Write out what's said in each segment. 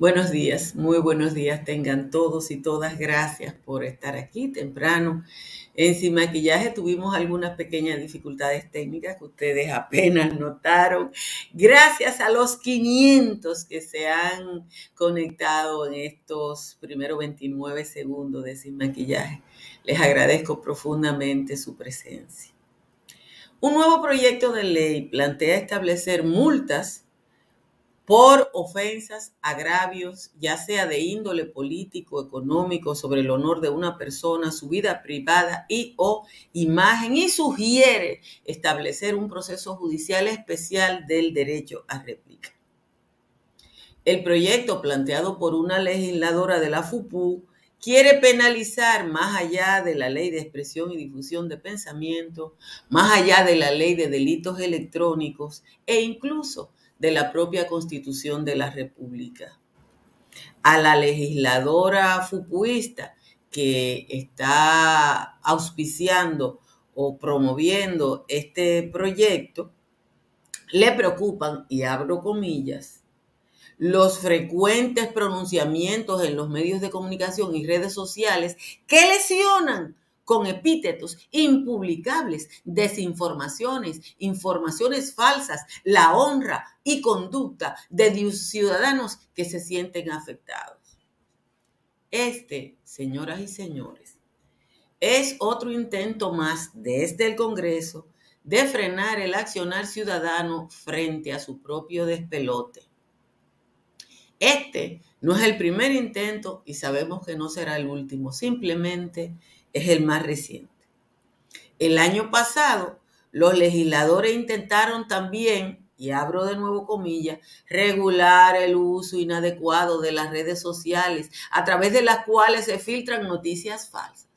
Buenos días, muy buenos días tengan todos y todas. Gracias por estar aquí temprano. En Sin Maquillaje tuvimos algunas pequeñas dificultades técnicas que ustedes apenas notaron. Gracias a los 500 que se han conectado en estos primeros 29 segundos de Sin Maquillaje. Les agradezco profundamente su presencia. Un nuevo proyecto de ley plantea establecer multas por ofensas, agravios, ya sea de índole político, económico, sobre el honor de una persona, su vida privada y o imagen, y sugiere establecer un proceso judicial especial del derecho a réplica. El proyecto planteado por una legisladora de la FUPU quiere penalizar más allá de la ley de expresión y difusión de pensamiento, más allá de la ley de delitos electrónicos e incluso de la propia constitución de la República. A la legisladora fupuista que está auspiciando o promoviendo este proyecto, le preocupan, y abro comillas, los frecuentes pronunciamientos en los medios de comunicación y redes sociales que lesionan con epítetos impublicables, desinformaciones, informaciones falsas, la honra y conducta de ciudadanos que se sienten afectados. Este, señoras y señores, es otro intento más desde el Congreso de frenar el accionar ciudadano frente a su propio despelote. Este no es el primer intento y sabemos que no será el último. Simplemente es el más reciente. El año pasado, los legisladores intentaron también, y abro de nuevo comillas, regular el uso inadecuado de las redes sociales a través de las cuales se filtran noticias falsas.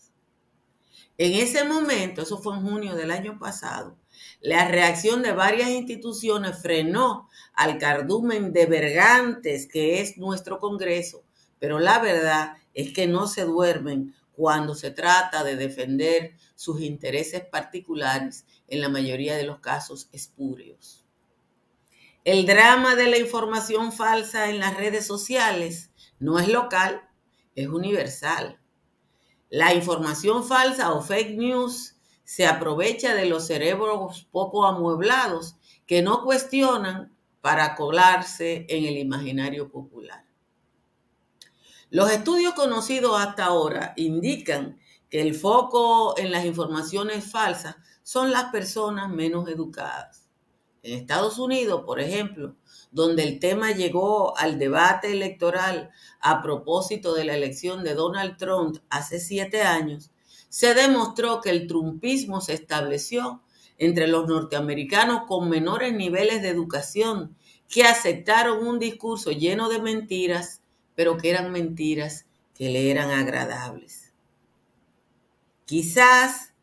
En ese momento, eso fue en junio del año pasado, la reacción de varias instituciones frenó al cardumen de vergantes que es nuestro Congreso, pero la verdad es que no se duermen cuando se trata de defender sus intereses particulares, en la mayoría de los casos espurios. El drama de la información falsa en las redes sociales no es local, es universal. La información falsa o fake news se aprovecha de los cerebros poco amueblados que no cuestionan para colarse en el imaginario popular. Los estudios conocidos hasta ahora indican que el foco en las informaciones falsas son las personas menos educadas. En Estados Unidos, por ejemplo, donde el tema llegó al debate electoral a propósito de la elección de Donald Trump hace siete años, se demostró que el trumpismo se estableció entre los norteamericanos con menores niveles de educación que aceptaron un discurso lleno de mentiras pero que eran mentiras que le eran agradables. Quizás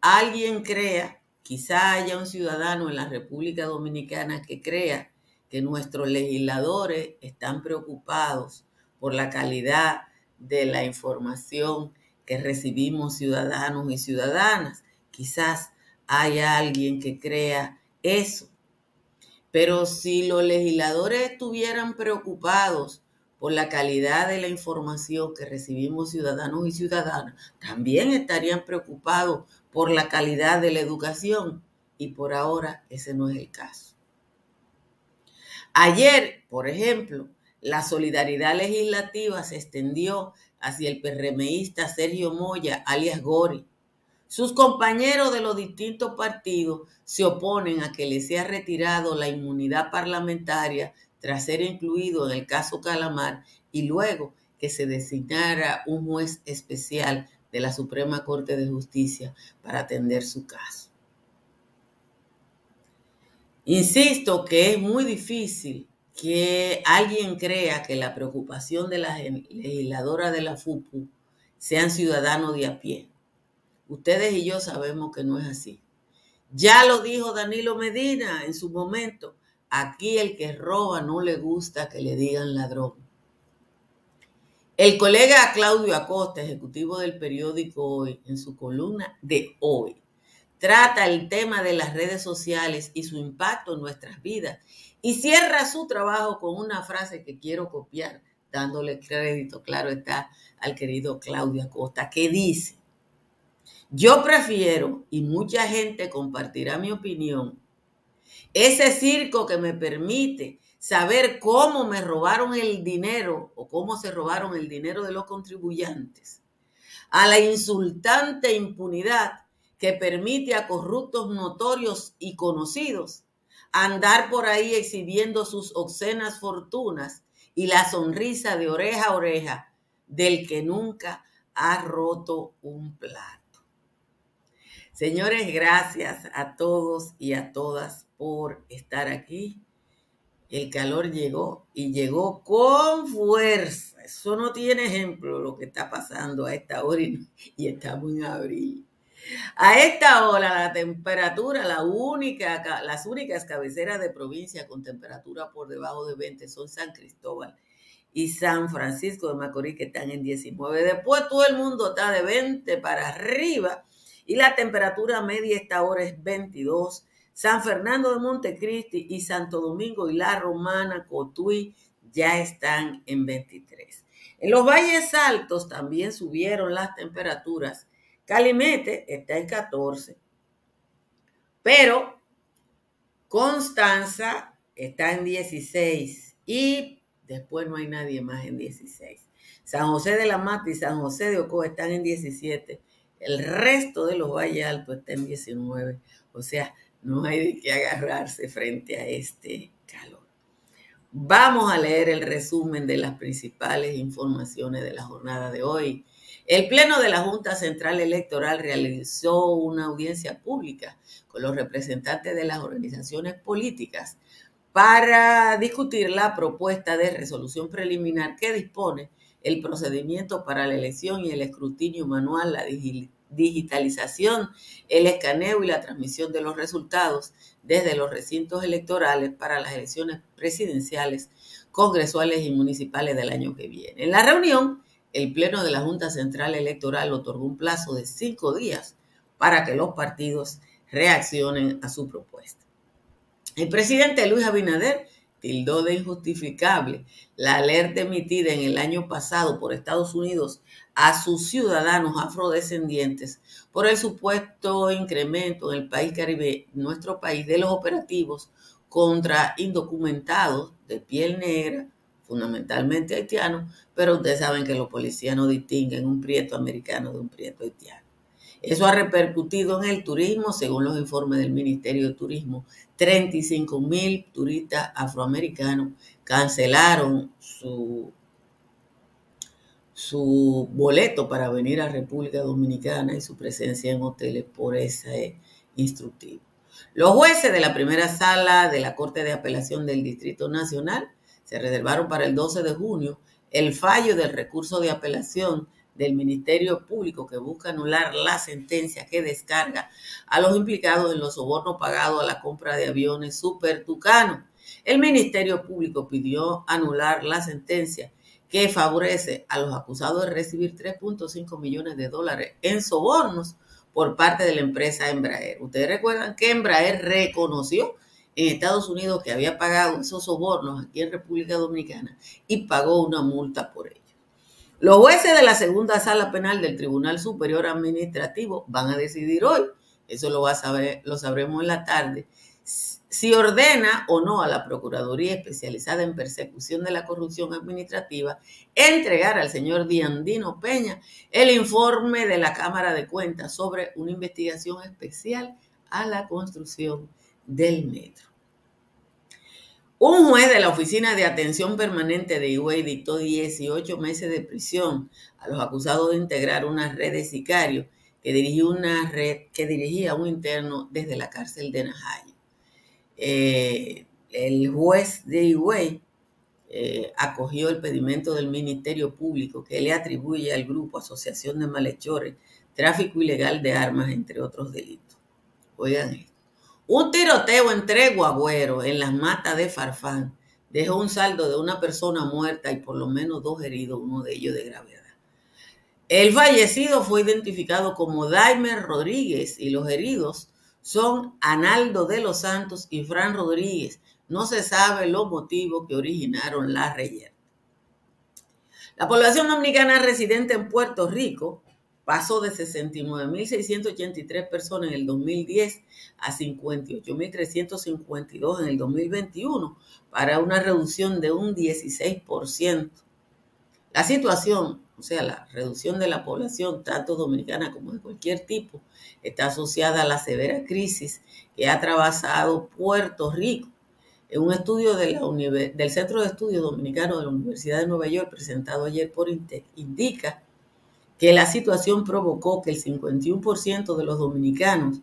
alguien crea, quizá haya un ciudadano en la República Dominicana que crea que nuestros legisladores están preocupados por la calidad de la información que recibimos ciudadanos y ciudadanas. Quizás haya alguien que crea eso. Pero si los legisladores estuvieran preocupados por la calidad de la información que recibimos ciudadanos y ciudadanas, también estarían preocupados por la calidad de la educación y por ahora ese no es el caso. Ayer, por ejemplo, la solidaridad legislativa se extendió hacia el PRMista Sergio Moya, alias Gori. Sus compañeros de los distintos partidos se oponen a que le sea retirado la inmunidad parlamentaria tras ser incluido en el caso Calamar y luego que se designara un juez especial de la Suprema Corte de Justicia para atender su caso. Insisto que es muy difícil que alguien crea que la preocupación de la legisladora de la FUPU sean ciudadanos de a pie. Ustedes y yo sabemos que no es así. Ya lo dijo Danilo Medina en su momento. Aquí el que roba no le gusta que le digan ladrón. El colega Claudio Acosta, ejecutivo del periódico Hoy, en su columna de hoy, trata el tema de las redes sociales y su impacto en nuestras vidas y cierra su trabajo con una frase que quiero copiar dándole crédito, claro está, al querido Claudio Acosta, que dice, yo prefiero, y mucha gente compartirá mi opinión, ese circo que me permite saber cómo me robaron el dinero o cómo se robaron el dinero de los contribuyentes, a la insultante impunidad que permite a corruptos notorios y conocidos andar por ahí exhibiendo sus obscenas fortunas y la sonrisa de oreja a oreja del que nunca ha roto un plato. Señores, gracias a todos y a todas por estar aquí. El calor llegó y llegó con fuerza. Eso no tiene ejemplo lo que está pasando a esta hora y, estamos en abril. A esta hora la temperatura, las únicas cabeceras de provincia con temperatura por debajo de 20 son San Cristóbal y San Francisco de Macorís que están en 19. Después todo el mundo está de 20 para arriba y la temperatura media esta hora es 22. San Fernando de Montecristi y Santo Domingo y La Romana, Cotuí, ya están en 23. En los valles altos también subieron las temperaturas. Calimete está en 14, pero Constanza está en 16 y después no hay nadie más en 16. San José de la Mata y San José de Ocoa están en 17 el resto de los valles altos está en 19. O sea, no hay de qué agarrarse frente a este calor. Vamos a leer el resumen de las principales informaciones de la jornada de hoy. El Pleno de la Junta Central Electoral realizó una audiencia pública con los representantes de las organizaciones políticas para discutir la propuesta de resolución preliminar que dispone el procedimiento para la elección y el escrutinio manual, la digitalización, el escaneo y la transmisión de los resultados desde los recintos electorales para las elecciones presidenciales, congresuales y municipales del año que viene. En la reunión, el Pleno de la Junta Central Electoral otorgó un plazo de cinco días para que los partidos reaccionen a su propuesta. El presidente Luis Abinader tildó de injustificable la alerta emitida en el año pasado por Estados Unidos a sus ciudadanos afrodescendientes por el supuesto incremento en el país caribe, nuestro país, de los operativos contra indocumentados de piel negra, fundamentalmente haitianos, pero ustedes saben que los policías no distinguen un prieto americano de un prieto haitiano. Eso ha repercutido en el turismo, según los informes del Ministerio de Turismo. 35 mil turistas afroamericanos cancelaron su, su boleto para venir a República Dominicana y su presencia en hoteles por ese instructivo. Los jueces de la primera sala de la Corte de Apelación del Distrito Nacional se reservaron para el 12 de junio el fallo del recurso de apelación del Ministerio Público que busca anular la sentencia que descarga a los implicados en los sobornos pagados a la compra de aviones Super Tucano. El Ministerio Público pidió anular la sentencia que favorece a los acusados de recibir 3.5 millones de dólares en sobornos por parte de la empresa Embraer. Ustedes recuerdan que Embraer reconoció en Estados Unidos que había pagado esos sobornos aquí en República Dominicana y pagó una multa por ello. Los jueces de la segunda sala penal del Tribunal Superior Administrativo van a decidir hoy, eso lo, va a saber, lo sabremos en la tarde, si ordena o no a la Procuraduría Especializada en Persecución de la Corrupción Administrativa entregar al señor Diandino Peña el informe de la Cámara de Cuentas sobre una investigación especial a la construcción del metro. Un juez de la Oficina de Atención Permanente de Higüey dictó 18 meses de prisión a los acusados de integrar una red de sicarios que dirigía una red que dirigía un interno desde la cárcel de Najayo. Eh, el juez de Higüey eh, acogió el pedimento del Ministerio Público que le atribuye al grupo Asociación de Malhechores tráfico ilegal de armas, entre otros delitos. Oigan esto. Un tiroteo entre guagüeros en las matas de Farfán dejó un saldo de una persona muerta y por lo menos dos heridos, uno de ellos de gravedad. El fallecido fue identificado como Daimer Rodríguez y los heridos son Analdo de los Santos y Fran Rodríguez. No se sabe los motivos que originaron la reyerta. La población dominicana residente en Puerto Rico pasó de 69.683 personas en el 2010 a 58.352 en el 2021, para una reducción de un 16%. La situación, o sea, la reducción de la población, tanto dominicana como de cualquier tipo, está asociada a la severa crisis que ha atravesado Puerto Rico. En un estudio del Centro de Estudios Dominicano de la Universidad de Nueva York, presentado ayer por INTEC, indica que la situación provocó que el 51% de los dominicanos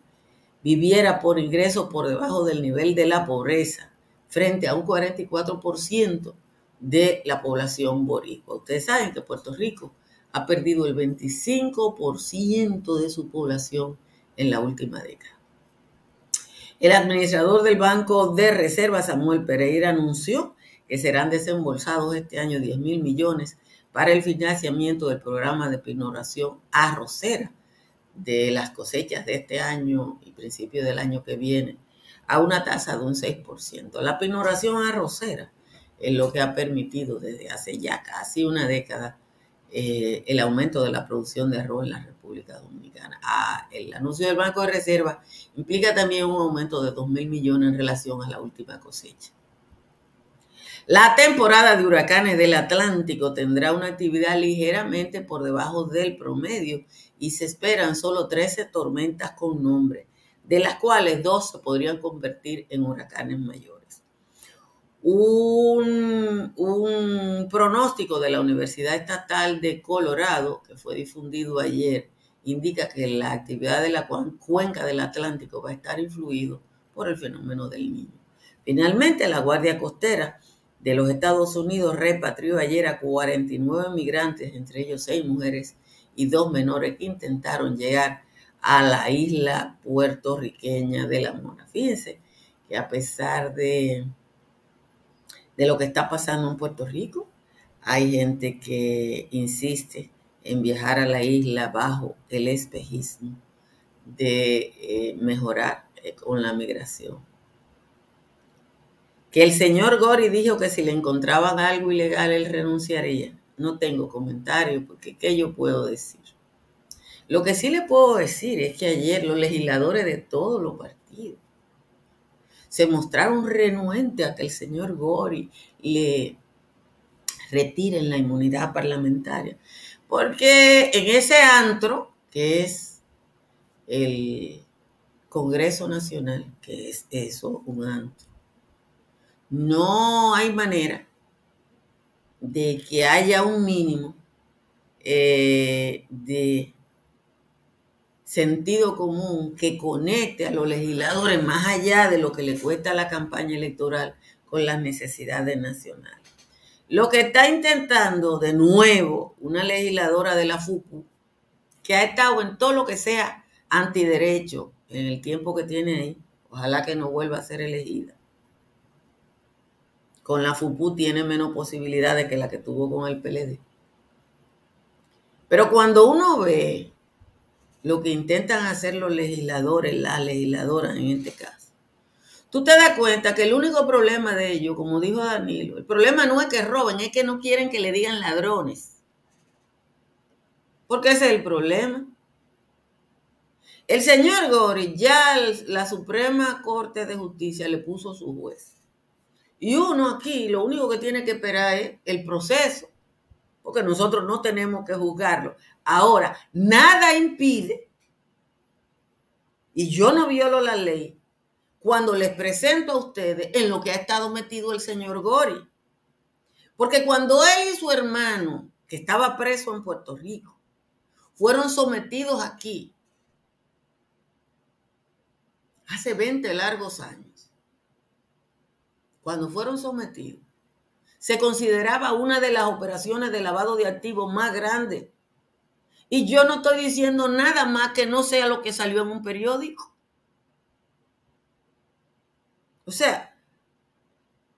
viviera por ingresos por debajo del nivel de la pobreza, frente a un 44% de la población boricua. Ustedes saben que Puerto Rico ha perdido el 25% de su población en la última década. El administrador del Banco de Reserva, Samuel Pereira, anunció que serán desembolsados este año 10 mil millones para el financiamiento del programa de pinoración arrocera de las cosechas de este año y principio del año que viene a una tasa de un 6%. La pinoración arrocera es lo que ha permitido desde hace ya casi una década eh, el aumento de la producción de arroz en la República Dominicana. Ah, el anuncio del Banco de Reserva implica también un aumento de 2 mil millones en relación a la última cosecha. La temporada de huracanes del Atlántico tendrá una actividad ligeramente por debajo del promedio y se esperan solo 13 tormentas con nombre, de las cuales dos se podrían convertir en huracanes mayores. Un, un, pronóstico de la Universidad Estatal de Colorado, que fue difundido ayer, indica que la actividad de la cuenca del Atlántico va a estar influido por el fenómeno del niño. Finalmente, la Guardia Costera de los Estados Unidos repatrió ayer a 49 migrantes, entre ellos seis mujeres y dos menores que intentaron llegar a la isla puertorriqueña de la Mona. Fíjense que a pesar de, de lo que está pasando en Puerto Rico, hay gente que insiste en viajar a la isla bajo el espejismo de eh, mejorar eh, con la migración que el señor Gori dijo que si le encontraban algo ilegal él renunciaría. No tengo comentario porque ¿qué yo puedo decir? Lo que sí le puedo decir es que ayer los legisladores de todos los partidos se mostraron renuentes a que el señor Gori le retiren la inmunidad parlamentaria. Porque en ese antro, que es el Congreso Nacional, que es eso, un antro, no hay manera de que haya un mínimo eh, de sentido común que conecte a los legisladores más allá de lo que le cuesta la campaña electoral con las necesidades nacionales. Lo que está intentando de nuevo una legisladora de la FUCU, que ha estado en todo lo que sea antiderecho en el tiempo que tiene ahí, ojalá que no vuelva a ser elegida, con la FUPU tiene menos posibilidades que la que tuvo con el PLD. Pero cuando uno ve lo que intentan hacer los legisladores, las legisladoras en este caso, tú te das cuenta que el único problema de ellos, como dijo Danilo, el problema no es que roben, es que no quieren que le digan ladrones. Porque ese es el problema. El señor Gori ya la Suprema Corte de Justicia le puso su juez. Y uno aquí lo único que tiene que esperar es el proceso, porque nosotros no tenemos que juzgarlo. Ahora, nada impide, y yo no violo la ley, cuando les presento a ustedes en lo que ha estado metido el señor Gori. Porque cuando él y su hermano, que estaba preso en Puerto Rico, fueron sometidos aquí hace 20 largos años, cuando fueron sometidos, se consideraba una de las operaciones de lavado de activos más grandes. Y yo no estoy diciendo nada más que no sea lo que salió en un periódico. O sea,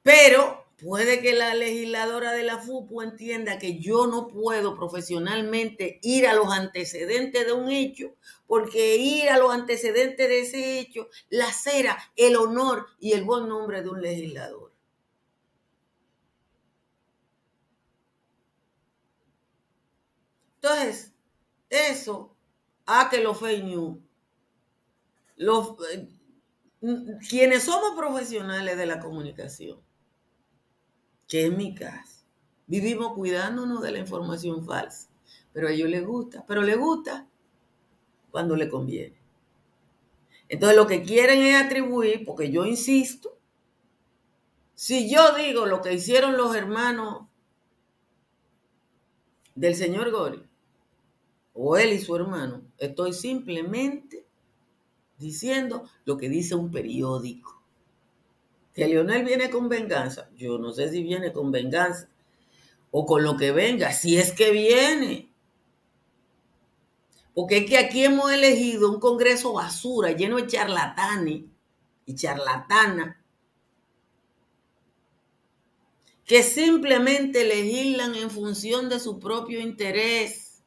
pero puede que la legisladora de la FUPU entienda que yo no puedo profesionalmente ir a los antecedentes de un hecho, porque ir a los antecedentes de ese hecho lacera el honor y el buen nombre de un legislador. Entonces, eso a que los fake news, los, eh, quienes somos profesionales de la comunicación, que mi caso, vivimos cuidándonos de la información falsa, pero a ellos les gusta, pero les gusta cuando le conviene. Entonces lo que quieren es atribuir, porque yo insisto, si yo digo lo que hicieron los hermanos del señor Gori, o él y su hermano, estoy simplemente diciendo lo que dice un periódico. Que Leonel viene con venganza. Yo no sé si viene con venganza o con lo que venga, si es que viene. Porque es que aquí hemos elegido un Congreso basura lleno de charlatanes y charlatanas que simplemente legislan en función de su propio interés.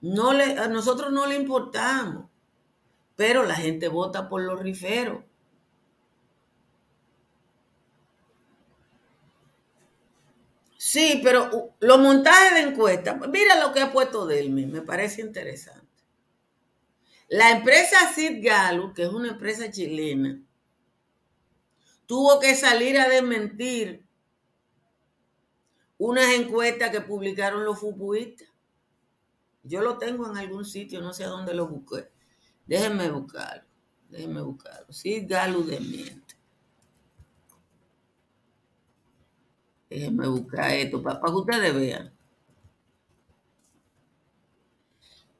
No le, a nosotros no le importamos, pero la gente vota por los riferos. Sí, pero los montajes de encuestas, mira lo que ha puesto Delmi, me parece interesante. La empresa Sid Gallup, que es una empresa chilena, tuvo que salir a desmentir unas encuestas que publicaron los futbolistas. Yo lo tengo en algún sitio, no sé a dónde lo busqué. Déjenme buscarlo, déjenme buscarlo. Sid Gallup desmiente. Déjenme buscar esto para, que ustedes vean.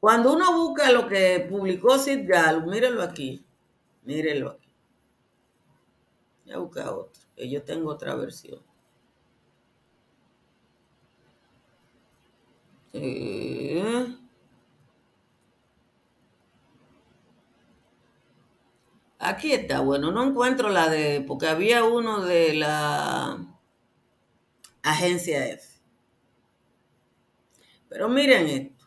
Cuando uno busca lo que publicó Sid Gallup, mírenlo aquí. Mírenlo aquí. Ya busca otro. Que yo tengo otra versión. Eh, aquí está. Bueno, no encuentro la de. Porque había uno de la agencia F. Pero miren esto.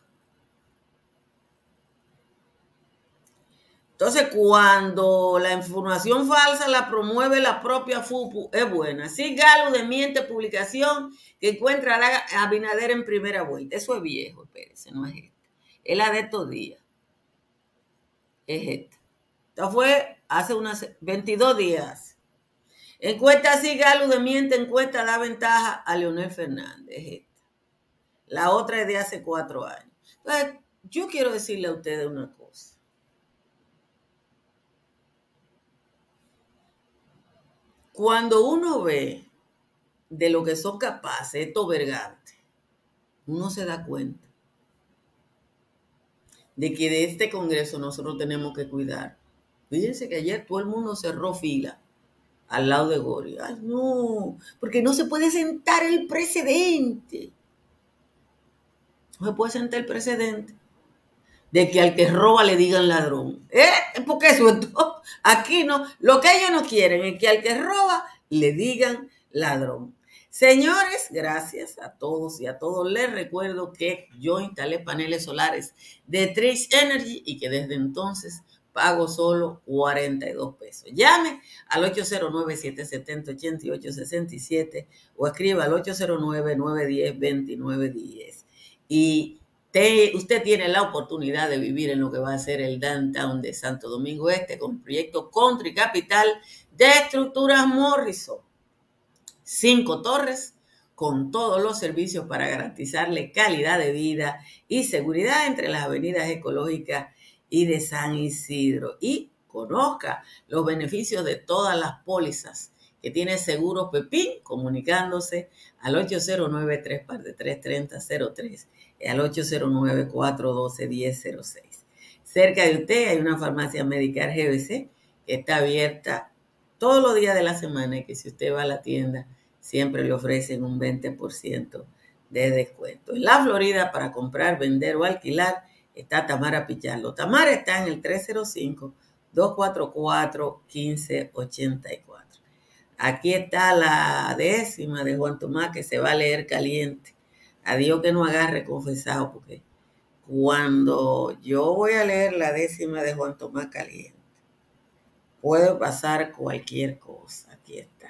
Entonces, cuando la información falsa la promueve la propia FUPU, es buena. Si Galo desmiente publicación que encuentra a Abinader en primera vuelta. Eso es viejo, espérense, no es esta. Es la de estos días. Es esta. Esta fue hace unas 22 días. Encuesta así, Galo de miente, encuesta da ventaja a Leonel Fernández. Esta. La otra es de hace cuatro años. Entonces, yo quiero decirle a ustedes una cosa. Cuando uno ve de lo que son capaces estos vergantes, uno se da cuenta de que de este Congreso nosotros tenemos que cuidar. Fíjense que ayer todo el mundo cerró fila al lado de Gori. Ay, no, porque no se puede sentar el precedente. No se puede sentar el precedente de que al que roba le digan ladrón. ¿Eh? Porque eso aquí no, lo que ellos no quieren es que al que roba le digan ladrón. Señores, gracias a todos y a todos. Les recuerdo que yo instalé paneles solares de Trish Energy y que desde entonces pago solo 42 pesos. Llame al 809-770-8867 o escriba al 809-910-2910. Y usted tiene la oportunidad de vivir en lo que va a ser el downtown de Santo Domingo Este con proyecto Country Capital de Estructuras Morrison. Cinco torres con todos los servicios para garantizarle calidad de vida y seguridad entre las avenidas ecológicas y de San Isidro y conozca los beneficios de todas las pólizas que tiene Seguro Pepín comunicándose al 809-343-3003 y al 809-412-1006. Cerca de usted hay una farmacia Medical GBC que está abierta todos los días de la semana y que si usted va a la tienda siempre le ofrecen un 20% de descuento. En la Florida para comprar, vender o alquilar está Tamara Pichardo. Tamara está en el 305-244-1584. Aquí está la décima de Juan Tomás que se va a leer caliente. A Dios que no agarre confesado, porque cuando yo voy a leer la décima de Juan Tomás caliente, puede pasar cualquier cosa. Aquí está.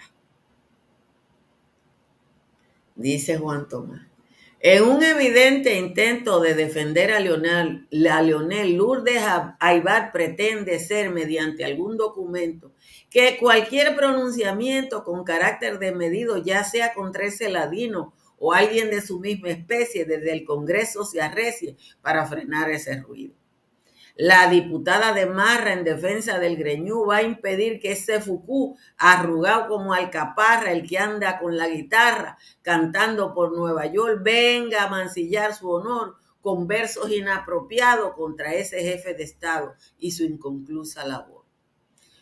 Dice Juan Tomás. En un evidente intento de defender a Leonel, Lourdes Aibar pretende ser mediante algún documento que cualquier pronunciamiento con carácter de medido, ya sea contra ese ladino o alguien de su misma especie, desde el Congreso se arrecie para frenar ese ruido. La diputada de Marra en defensa del Greñú va a impedir que ese Fucú, arrugado como alcaparra, el que anda con la guitarra cantando por Nueva York, venga a mancillar su honor con versos inapropiados contra ese jefe de Estado y su inconclusa labor.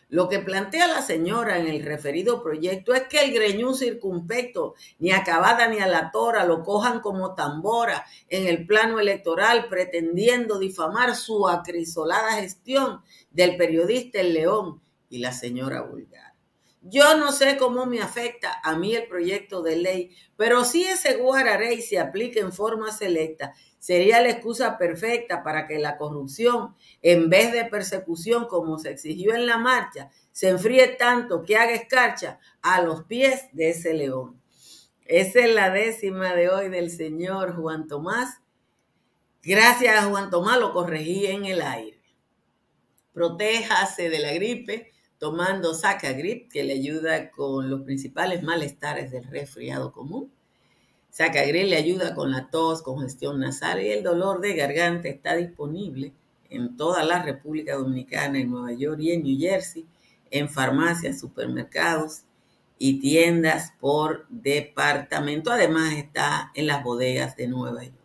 Lo que plantea la señora en el referido proyecto es que el greñú circunpecto, ni acabada ni a la tora, lo cojan como tambora en el plano electoral, pretendiendo difamar su acrisolada gestión del periodista El León y la señora Vulgar. Yo no sé cómo me afecta a mí el proyecto de ley, pero si ese guararey se aplica en forma selecta, sería la excusa perfecta para que la corrupción, en vez de persecución como se exigió en la marcha, se enfríe tanto que haga escarcha a los pies de ese león. Esa es la décima de hoy del señor Juan Tomás. Gracias Juan Tomás lo corregí en el aire. Protéjase de la gripe tomando Sacagrip, que le ayuda con los principales malestares del resfriado común. Sacagrel le ayuda con la tos, congestión nasal y el dolor de garganta. Está disponible en toda la República Dominicana, en Nueva York y en New Jersey, en farmacias, supermercados y tiendas por departamento. Además está en las bodegas de Nueva York.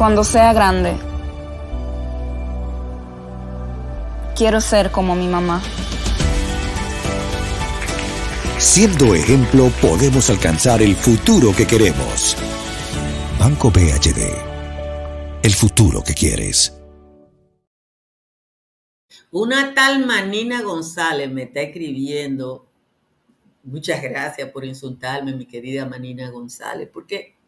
Cuando sea grande, quiero ser como mi mamá. Siendo ejemplo, podemos alcanzar el futuro que queremos. Banco BHD. El futuro que quieres. Una tal Manina González me está escribiendo. Muchas gracias por insultarme, mi querida Manina González, porque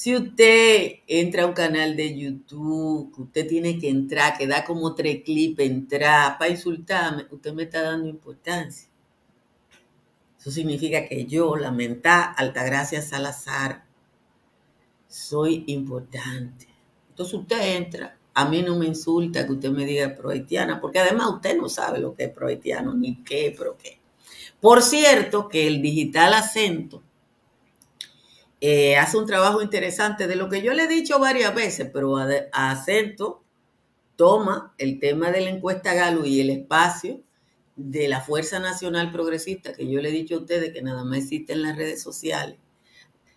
si usted entra a un canal de YouTube, usted tiene que entrar, que da como tres clips, entrar para insultarme, usted me está dando importancia. Eso significa que yo, la mental Altagracia Salazar, soy importante. Entonces usted entra, a mí no me insulta que usted me diga prohaitiana, porque además usted no sabe lo que es prohaitiano, ni qué, pero qué. Por cierto, que el digital acento eh, hace un trabajo interesante de lo que yo le he dicho varias veces, pero a acento toma el tema de la encuesta Galo y el espacio de la Fuerza Nacional Progresista, que yo le he dicho a ustedes que nada más existe en las redes sociales.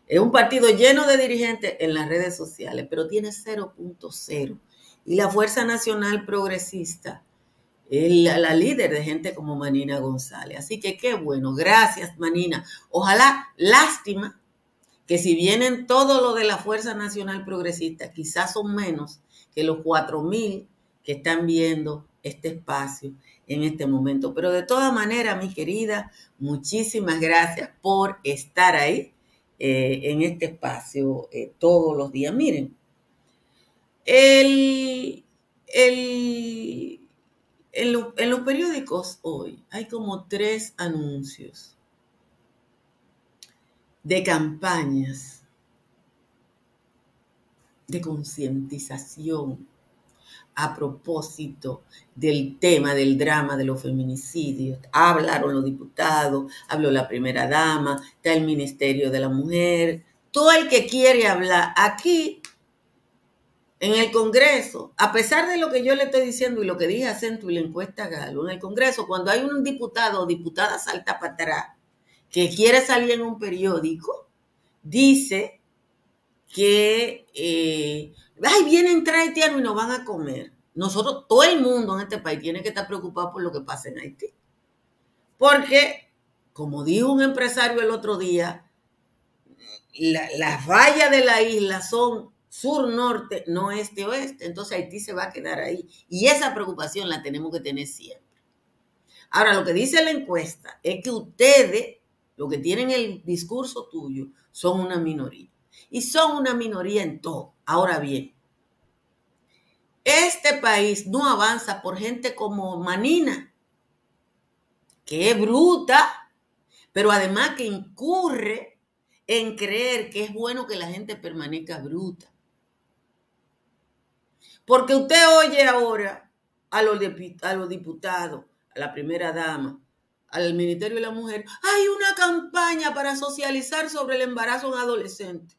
Es un partido lleno de dirigentes en las redes sociales, pero tiene 0.0. Y la Fuerza Nacional Progresista es la, la, líder de gente como Manina González. Así que qué bueno. Gracias, Manina. Ojalá, lástima, que si vienen todo lo de la Fuerza Nacional Progresista, quizás son menos que los 4.000 que están viendo este espacio en este momento. Pero de todas maneras, mi querida, muchísimas gracias por estar ahí eh, en este espacio eh, todos los días. Miren, el, en, en los periódicos hoy hay como tres anuncios de campañas de concientización a propósito del tema, del drama de los feminicidios. Hablaron los diputados, habló la primera dama, está el Ministerio de la Mujer, todo el que quiere hablar aquí en el Congreso, a pesar de lo que yo le estoy diciendo y lo que dije a Centro y la encuesta Galo, en el Congreso, cuando hay un diputado o diputada salta para atrás que quiere salir en un periódico, dice que, eh, ay, vienen traitianos y nos van a comer. nosotros, todo el mundo en este país tiene que estar preocupado por lo que pasa en Haití. Porque, como dijo un empresario el otro día, las vallas de la isla son sur-norte, no este-oeste. Entonces Haití se va a quedar ahí. Y esa preocupación la tenemos que tener siempre. Ahora, lo que dice la encuesta es que ustedes, lo que tienen el discurso tuyo, son una minoría. Y son una minoría en todo. Ahora bien, este país no avanza por gente como Manina, que es bruta, pero además que incurre en creer que es bueno que la gente permanezca bruta. Porque usted oye ahora a los, a los diputados, a la primera dama, al Ministerio de la Mujer, hay una campaña para socializar sobre el embarazo en adolescentes.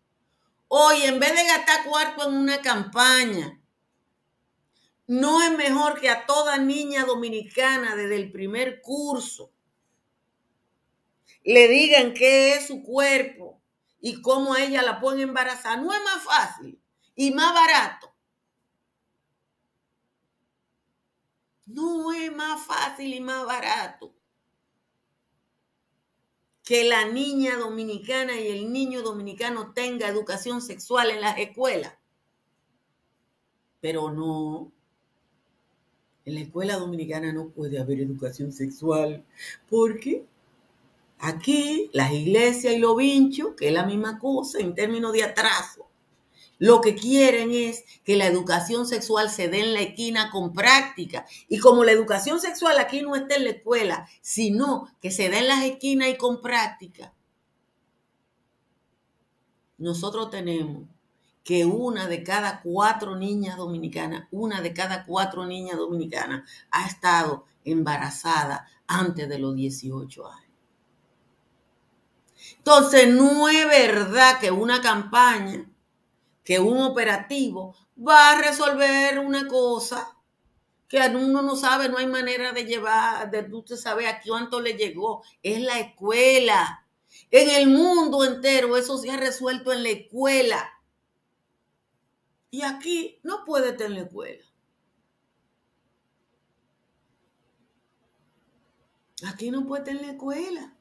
Hoy, en vez de gastar cuarto en una campaña, no es mejor que a toda niña dominicana desde el primer curso le digan qué es su cuerpo y cómo ella la pueden embarazar. No es más fácil y más barato. No es más fácil y más barato que la niña dominicana y el niño dominicano tenga educación sexual en las escuelas. Pero no, en la escuela dominicana no puede haber educación sexual porque aquí las iglesias y los vinchos, que es la misma cosa en términos de atraso, lo que quieren es que la educación sexual se dé en la esquina con práctica. Y como la educación sexual aquí no está en la escuela, sino que se dé en las esquinas y con práctica, nosotros tenemos que una de cada cuatro niñas dominicanas, una de cada cuatro niñas dominicanas ha estado embarazada antes de los 18 años. Entonces, no es verdad que una campaña, que un operativo va a resolver una cosa que uno no sabe, no hay manera de llevar, de usted sabe a cuánto le llegó. Es la escuela. En el mundo entero eso se ha resuelto en la escuela. Y aquí no puede tener escuela. Aquí no puede tener escuela.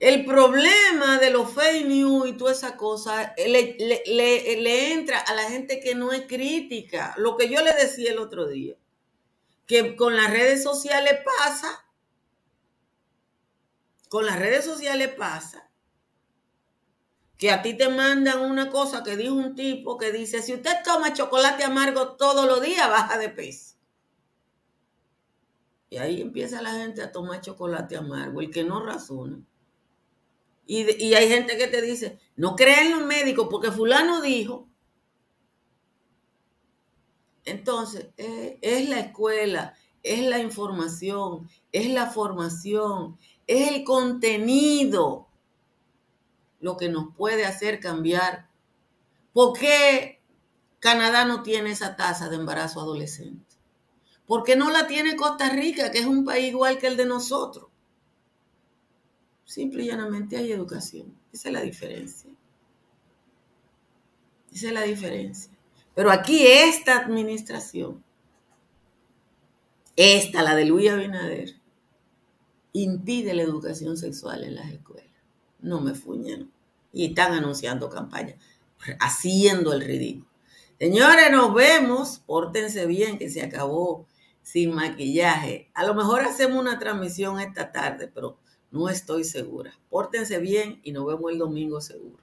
El problema de los fake news y toda esa cosa le, le, entra a la gente que no es crítica. Lo que yo le decía el otro día, que con las redes sociales pasa, con las redes sociales pasa, que a ti te mandan una cosa que dijo un tipo que dice, si usted toma chocolate amargo todos los días, baja de peso. Y ahí empieza la gente a tomar chocolate amargo, el que no razona. Y, hay gente que te dice, no crean en los médicos porque fulano dijo. Entonces, eh, es la escuela, es la información, es la formación, es el contenido lo que nos puede hacer cambiar. ¿Por qué Canadá no tiene esa tasa de embarazo adolescente? ¿Por qué no la tiene Costa Rica, que es un país igual que el de nosotros? Simple y llanamente hay educación. Esa es la diferencia. Esa es la diferencia. Pero aquí esta administración, esta, la de Luis Abinader, impide la educación sexual en las escuelas no me fuñen. Y están anunciando campaña, haciendo el ridículo. Señores, nos vemos. Pórtense bien, que se acabó sin maquillaje. A lo mejor hacemos una transmisión esta tarde, pero no estoy segura. Pórtense bien y nos vemos el domingo seguro.